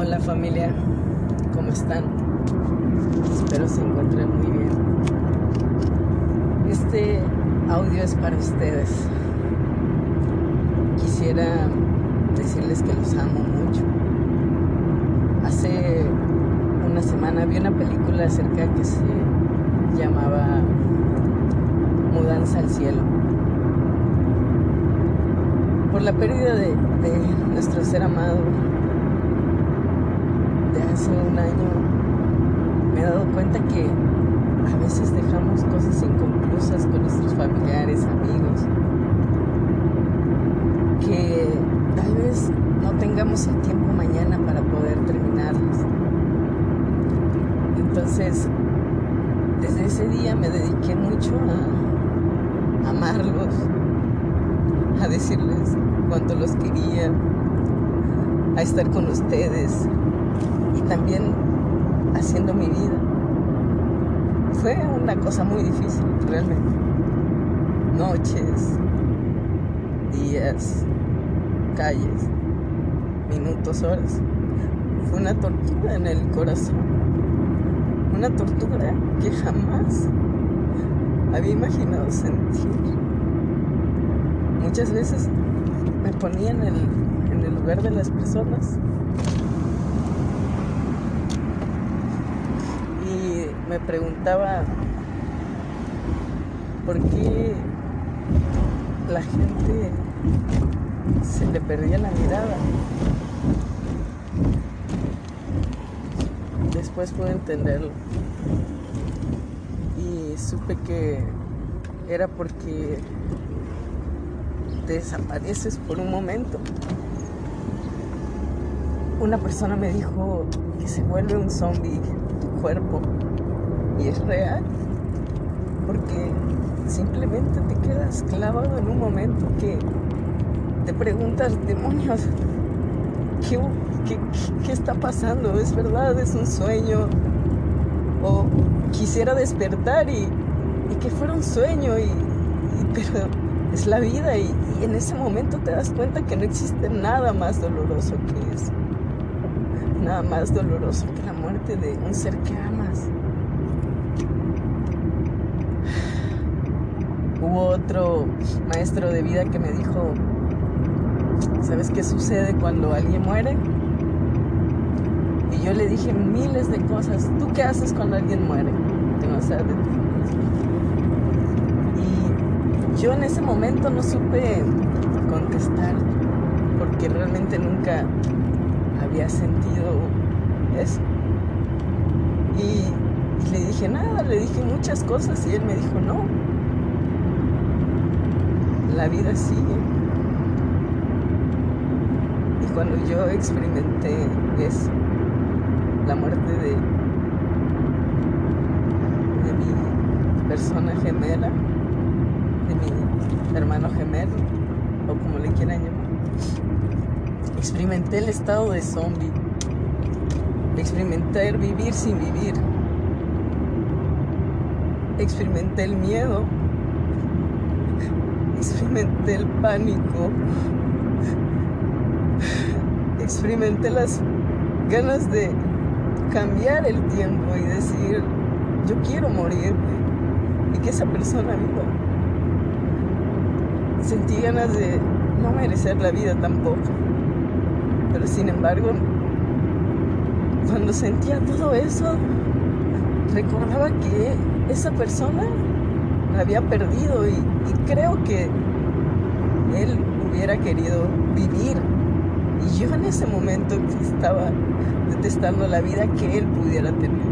Hola familia, ¿cómo están? Espero se encuentren muy bien. Este audio es para ustedes. Quisiera decirles que los amo mucho. Hace una semana vi una película acerca que se llamaba Mudanza al Cielo. Por la pérdida de, de nuestro ser amado hace un año, me he dado cuenta que a veces dejamos cosas inconclusas con nuestros familiares, amigos, que tal vez no tengamos el tiempo mañana para poder terminarlas. Entonces, desde ese día me dediqué mucho a amarlos, a decirles cuánto los quería, a estar con ustedes y también haciendo mi vida. Fue una cosa muy difícil, realmente. Noches, días, calles, minutos, horas. Fue una tortura en el corazón. Una tortura que jamás había imaginado sentir. Muchas veces me ponía en el, en el lugar de las personas y me preguntaba por qué la gente se le perdía la mirada. Después pude entenderlo y supe que era porque desapareces por un momento. Una persona me dijo que se vuelve un zombie tu cuerpo y es real porque simplemente te quedas clavado en un momento que te preguntas, demonios, ¿qué, qué, qué está pasando? ¿Es verdad? ¿Es un sueño? O quisiera despertar y, y que fuera un sueño, y, pero es la vida y en ese momento te das cuenta que no existe nada más doloroso que eso. Nada más doloroso que la muerte de un ser que amas. Hubo otro maestro de vida que me dijo, ¿sabes qué sucede cuando alguien muere? Y yo le dije miles de cosas. ¿Tú qué haces cuando alguien muere? De Y yo en ese momento no supe contestar porque realmente nunca había sentido eso. Y le dije nada, le dije muchas cosas y él me dijo no. La vida sigue. Y cuando yo experimenté eso, la muerte de, mi persona gemela, de mi hermano gemelo, o como le quieran llamar, experimenté el estado de zombie, experimenté el vivir sin vivir, experimenté el miedo, experimenté el pánico, experimenté las ganas de cambiar el tiempo y decir, yo quiero morir y que esa persona viva. Sentí ganas de no merecer la vida tampoco. Pero sin embargo, cuando sentía todo eso, recordaba que esa persona había perdido y, y creo que él hubiera querido vivir. Y yo en ese momento estaba detestando la vida que él pudiera tener.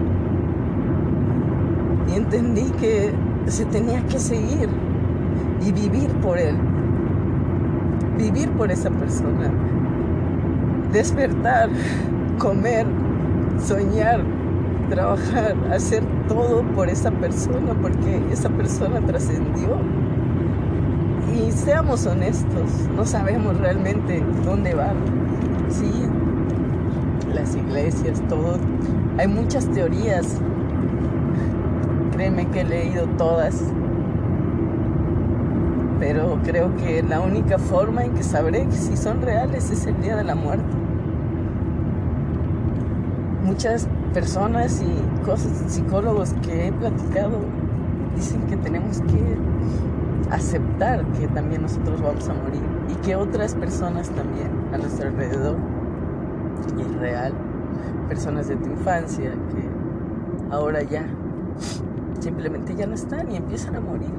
Y entendí que se tenía que seguir y vivir por él. Vivir por esa persona. Despertar, comer, soñar, trabajar, hacer todo por esa persona, porque esa persona trascendió. Y seamos honestos, no sabemos realmente dónde va. Sí, las iglesias, todo. Hay muchas teorías. Créeme que he leído todas. Pero creo que la única forma en que sabré si son reales es el día de la muerte. Muchas personas y cosas, psicólogos que he platicado dicen que tenemos que aceptar que también nosotros vamos a morir y que otras personas también a nuestro alrededor y es real personas de tu infancia que ahora ya simplemente ya no están y empiezan a morir.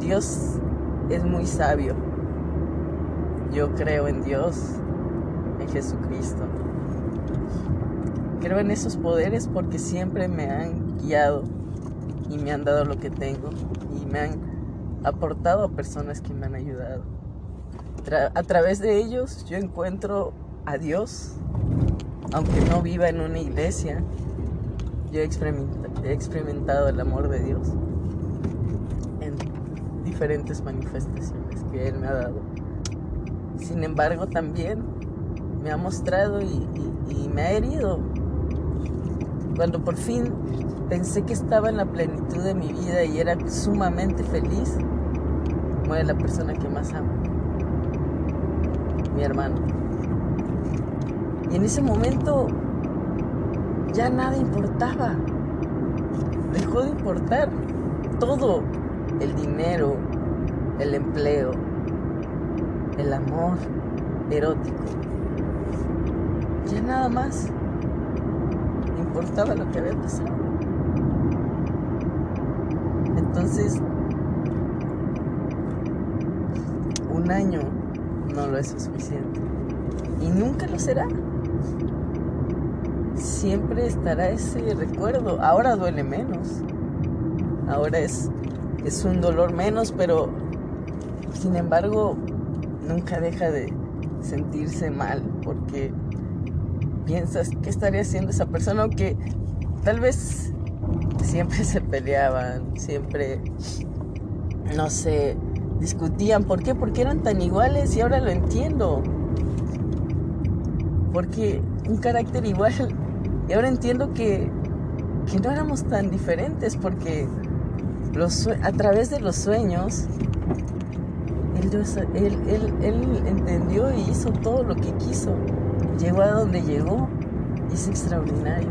Dios es muy sabio. Yo creo en Dios Jesucristo creo en esos poderes porque siempre me han guiado y me han dado lo que tengo y me han aportado a personas que me han ayudado. a través de ellos yo encuentro a Dios, aunque no viva en una iglesia, yo he experimentado el amor de Dios en diferentes manifestaciones que Él me ha dado. Sin embargo, también me ha mostrado y me ha herido cuando por fin pensé que estaba en la plenitud de mi vida y era sumamente feliz, muere la persona que más amo, mi hermano. Y en ese momento ya nada importaba. Dejó de importar todo, el dinero, el empleo, el amor erótico. Ya nada más importaba lo que había pasado. Entonces, un año no lo es suficiente. Y nunca lo será. Siempre estará ese recuerdo. Ahora duele menos. Ahora es, es un dolor menos, pero sin embargo nunca deja de sentirse mal porque piensas qué estaría haciendo esa persona, aunque tal vez siempre se peleaban, siempre, no sé, discutían. ¿Por qué? Porque eran tan iguales y ahora lo entiendo. Porque un carácter igual. Y ahora entiendo que, que no éramos tan diferentes porque los, a través de los sueños él, él, él, entendió y hizo todo lo que quiso llegó a donde llegó y es extraordinario.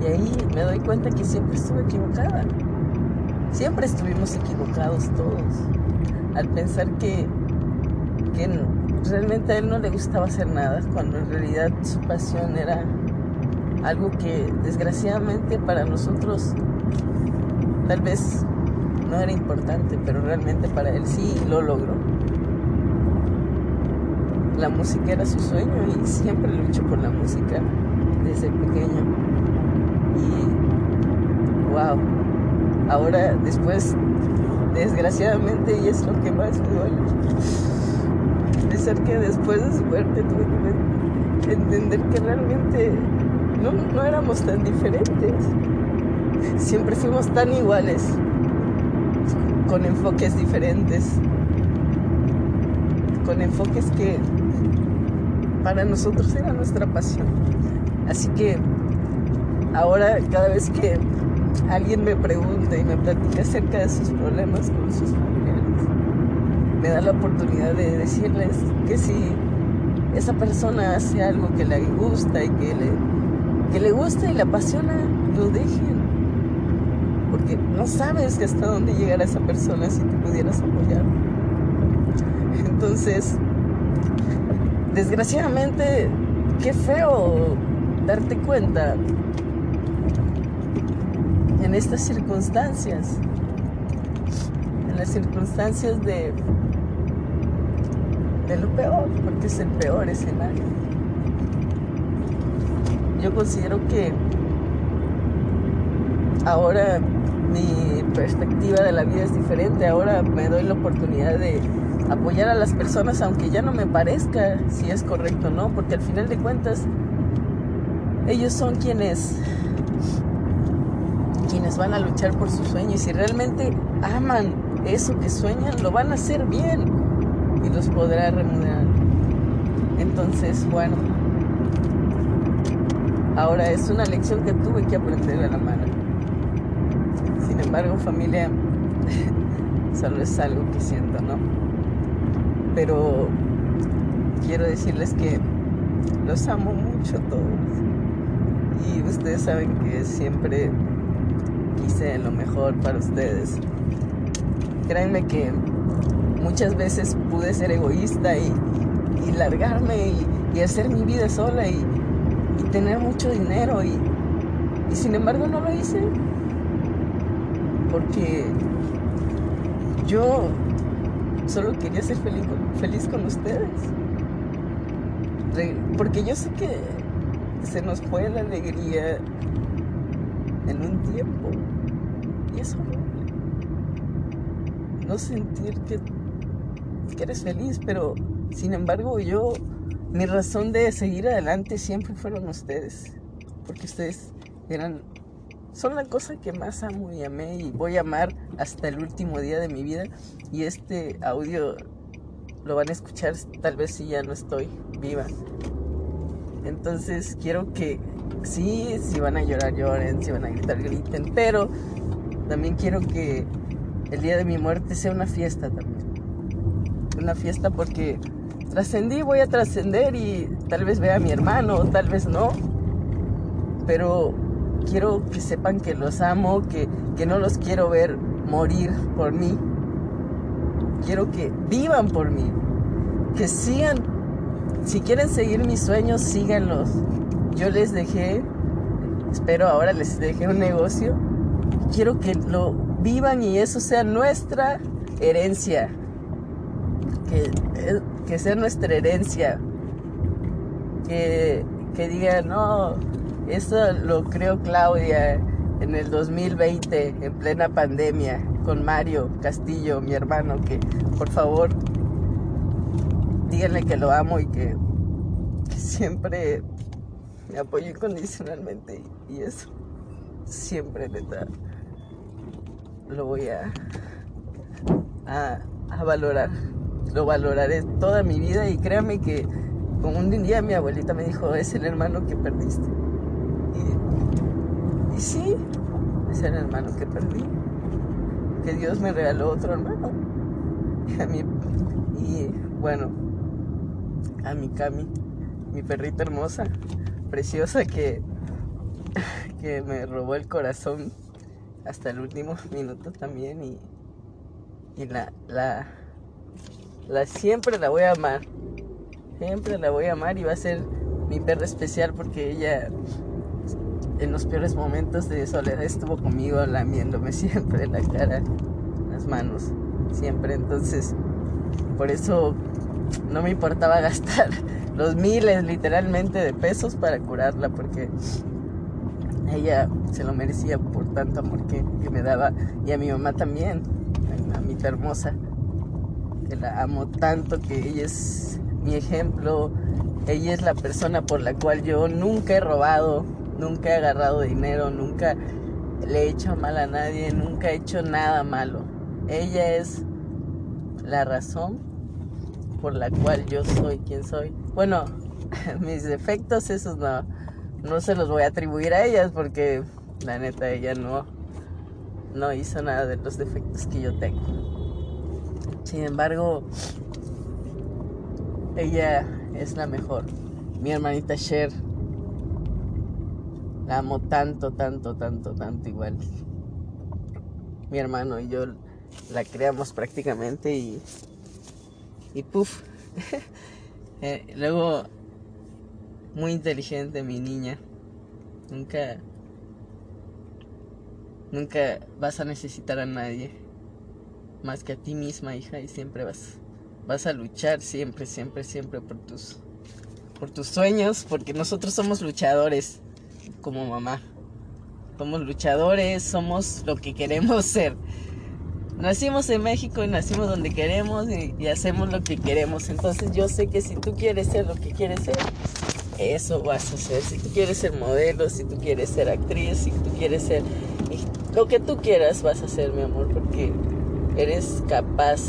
Y ahí me doy cuenta que siempre estuve equivocada. Siempre estuvimos equivocados todos. Al pensar que, que realmente a él no le gustaba hacer nada, cuando en realidad su pasión era algo que desgraciadamente para nosotros tal vez no era importante, pero realmente para él sí lo logró la música era su sueño y siempre luchó por la música desde pequeño. Y wow, ahora después, desgraciadamente, y es lo que más me duele, ser que después de su muerte tuve que entender que realmente no, no éramos tan diferentes. Siempre fuimos tan iguales, con enfoques diferentes, con enfoques que para nosotros era nuestra pasión. Así que ahora cada vez que alguien me pregunta y me platica acerca de sus problemas con sus familiares, me da la oportunidad de decirles que si esa persona hace algo que le gusta y que le, que le gusta y le apasiona, lo dejen. Porque no sabes hasta dónde llegará esa persona si te pudieras apoyar. Entonces, desgraciadamente, qué feo darte cuenta en estas circunstancias, en las circunstancias de, de lo peor, porque es el peor escenario. Yo considero que ahora mi perspectiva de la vida es diferente, ahora me doy la oportunidad de apoyar a las personas aunque ya no me parezca si es correcto o no, porque al final de cuentas ellos son quienes quienes van a luchar por sus sueños y si realmente aman eso que sueñan, lo van a hacer bien y los podrá remunerar. Entonces, bueno, ahora es una lección que tuve que aprender a la mano. Sin embargo, familia, solo es algo que siento, ¿no? pero quiero decirles que Los amo mucho todos. Y ustedes saben que siempre quise lo mejor para ustedes. Créanme que muchas veces pude ser egoísta y, largarme y, hacer mi vida sola y, tener mucho dinero y, sin embargo no lo hice porque yo solo quería ser feliz, feliz con ustedes. Porque yo sé que se nos fue la alegría en un tiempo. Y es horrible. No sentir que, que eres feliz, pero sin embargo yo, mi razón de seguir adelante siempre fueron ustedes. Porque ustedes eran, son la cosa que más amo y amé y voy a amar hasta el último día de mi vida. Y este audio lo van a escuchar tal vez si ya no estoy viva. Entonces quiero que sí, si van a llorar, lloren, si van a gritar, griten, pero también quiero que el día de mi muerte sea una fiesta también. Una fiesta porque trascendí, voy a trascender y tal vez vea a mi hermano, tal vez no. Pero quiero que sepan que los amo, que, que no los quiero ver morir por mí. Quiero que vivan por mí, que sigan, si quieren seguir mis sueños, síganlos yo les dejé, espero ahora les dejé un negocio. Quiero que lo vivan y eso sea nuestra herencia. Que, que sea nuestra herencia. Que, que digan, no, eso lo creo Claudia en el 2020, en plena pandemia, con Mario Castillo, mi hermano, que por favor díganle que lo amo y que, siempre me apoyo incondicionalmente y, eso siempre neta lo voy a, a, valorar. Lo valoraré toda mi vida y créame que un día mi abuelita me dijo, es el hermano que perdiste. Y, sí, es el hermano que perdí. Que Dios me regaló otro hermano. Y, a mi, y bueno, a mi Cami, mi perrita hermosa preciosa que, que me robó el corazón hasta el último minuto también y, y la, la, la siempre la voy a amar. Siempre la voy a amar y va a ser mi perra especial porque ella en los peores momentos de soledad estuvo conmigo lamiéndome siempre la cara, las manos, siempre. Entonces, por eso no me importaba gastar los miles literalmente de pesos para curarla porque ella se lo merecía por tanto amor que, me daba y a mi mamá también, mi hermosa, que la amo tanto, que ella es mi ejemplo, ella es la persona por la cual yo nunca he robado, nunca he agarrado dinero, nunca le he hecho mal a nadie, nunca he hecho nada malo. Ella es la razón por la cual yo soy quien soy. Bueno, mis defectos, esos no, no se los voy a atribuir a ellas porque la neta ella no, no hizo nada de los defectos que yo tengo. Sin embargo, ella es la mejor. Mi hermanita Cher. La amo tanto, tanto, tanto, tanto igual. Mi hermano y yo la creamos prácticamente y y puff. Eh, luego, muy inteligente mi niña. Nunca, nunca vas a necesitar a nadie más que a ti misma, hija, y siempre vas, vas a luchar siempre, siempre, siempre por tus, por tus sueños, porque nosotros somos luchadores como mamá. Somos luchadores, somos lo que queremos ser nacimos en México y nacimos donde queremos y, hacemos lo que queremos. Entonces yo sé que si tú quieres ser lo que quieres ser, eso vas a hacer. Si tú quieres ser modelo, si tú quieres ser actriz, si tú quieres ser lo que tú quieras, vas a hacer, mi amor, porque eres capaz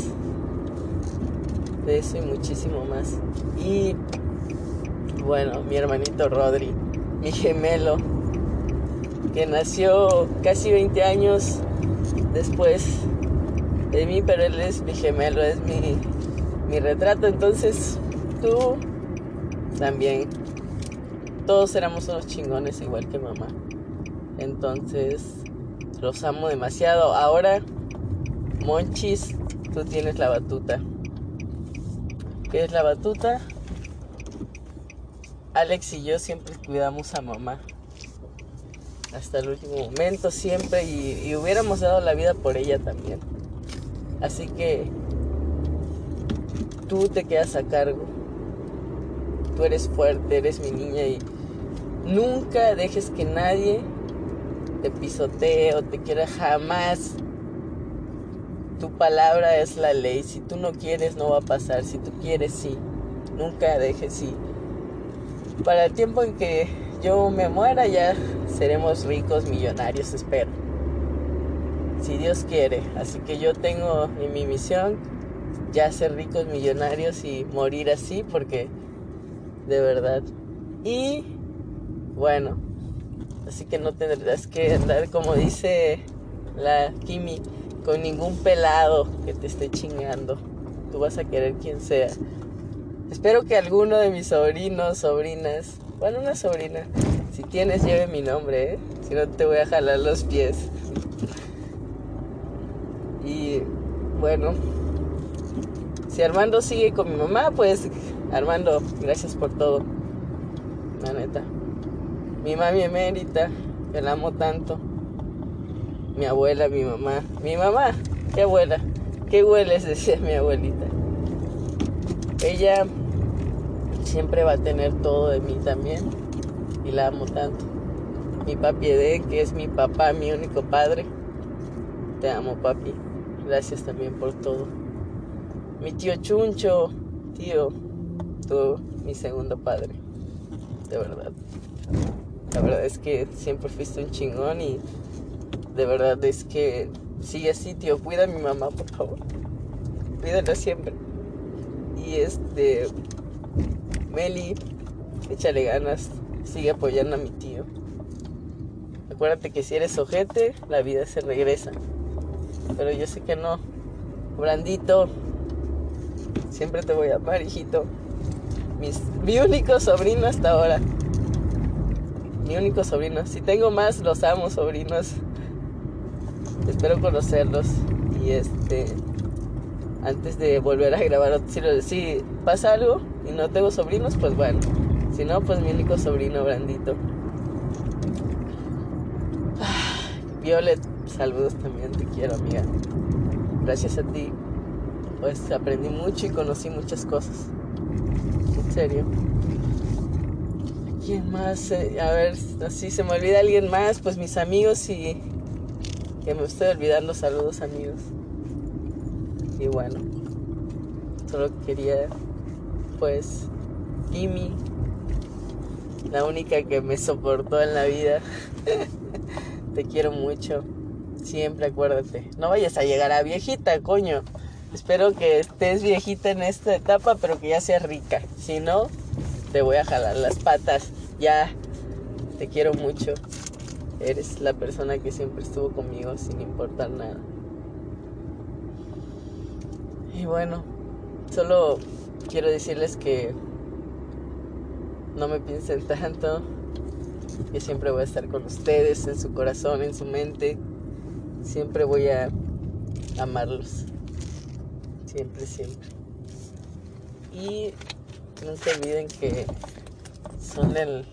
de eso y muchísimo más. Y bueno, mi hermanito Rodri, mi gemelo, que nació casi 20 años después de mí, pero él es mi gemelo, es mi, mi retrato. Entonces tú también todos éramos unos chingones igual que mamá. Entonces, los amo demasiado. Ahora, Monchis, tú tienes la batuta. ¿Qué es la batuta? Alex y yo siempre cuidamos a mamá. Hasta el último momento, siempre. Y, hubiéramos dado la vida por ella también. Así que tú te quedas a cargo. Tú eres fuerte, eres mi niña y nunca dejes que nadie te pisotee o te quiera jamás. Tu palabra es la ley. Si tú no quieres, no va a pasar. Si tú quieres, sí. Nunca dejes, sí. Para el tiempo en que yo me muera, ya seremos ricos, millonarios, espero. Si Dios quiere. Así que yo tengo en mi misión ya ser ricos, millonarios y morir así, porque de verdad. Y bueno, así que no tendrás que andar como dice la Kimi con ningún pelado que te esté chingando. Tú vas a querer quien sea. Espero que alguno de mis sobrinos, sobrinas, bueno, una sobrina, si tienes, lleve mi nombre, ¿eh? Si no, te voy a jalar los pies. y bueno, si Armando sigue con mi mamá, pues Armando, gracias por todo. La neta. Mi mami emérita, que la amo tanto. Mi abuela, mi mamá. Mi mamá, qué abuela. Qué hueles, decía mi abuelita. Ella siempre va a tener todo de mí también. Y la amo tanto. Mi papi Ede, que es mi papá, mi único padre. Te amo, papi. Gracias también por todo. Mi tío Chuncho, tío, tú, mi segundo padre. De verdad. La verdad es que siempre fuiste un chingón y de verdad es que sigue así, tío. Cuida a mi mamá, por favor. Cuídala siempre. Y este. Meli, échale ganas. Sigue apoyando a mi tío. Acuérdate que si eres ojete, la vida se regresa. Pero yo sé que no. Brandito, siempre te voy a amar, hijito. mi único sobrino hasta ahora. Mi único sobrino. Si tengo más, los amo, sobrinos. Espero conocerlos. Y este. Antes de volver a grabar, si, pasa algo y no tengo sobrinos, pues bueno. Si no, pues mi único sobrino, Brandito. Violet, saludos también, te quiero, amiga. Gracias a ti, pues aprendí mucho y conocí muchas cosas. En serio. ¿Quién más? Eh, a ver, si se me olvida alguien más, pues mis amigos y que me estoy olvidando. Saludos amigos. Y bueno, solo quería, pues, Kimi, la única que me soportó en la vida. Te quiero mucho. Siempre acuérdate. No vayas a llegar a viejita, coño. Espero que estés viejita en esta etapa, pero que ya seas rica. Si no, te voy a jalar las patas. Ya, te quiero mucho. Eres la persona que siempre estuvo conmigo sin importar nada. Y bueno, solo quiero decirles que no me piensen tanto. Que siempre voy a estar con ustedes en su corazón, en su mente. Siempre voy a amarlos. Siempre, siempre. Y no se olviden que son el,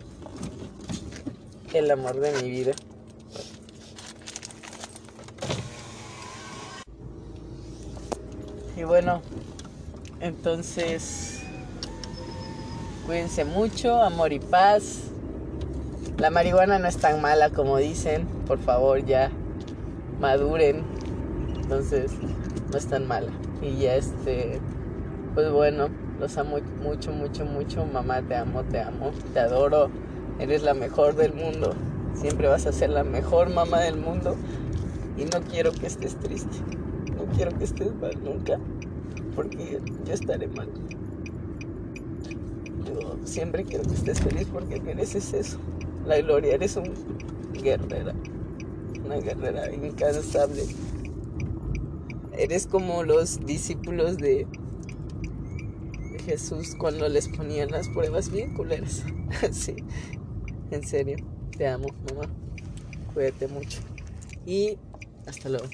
el amor de mi vida. Y bueno, entonces cuídense mucho, amor y paz. La marihuana no es tan mala como dicen, por favor ya maduren. Entonces no es tan mala. Y ya este, pues bueno, los amo mucho, mucho, mucho. Mamá, te amo, te amo, te adoro. Eres la mejor del mundo. Siempre vas a ser la mejor mamá del mundo. Y no quiero que estés triste. No quiero que estés mal nunca. Porque yo estaré mal. Yo siempre quiero que estés feliz porque mereces eso. La gloria, eres un guerrera. Una guerrera incansable Eres como los discípulos de, Jesús cuando les ponían las pruebas bien culeras. sí, en serio, te amo, mamá. Cuídate mucho. Y hasta luego.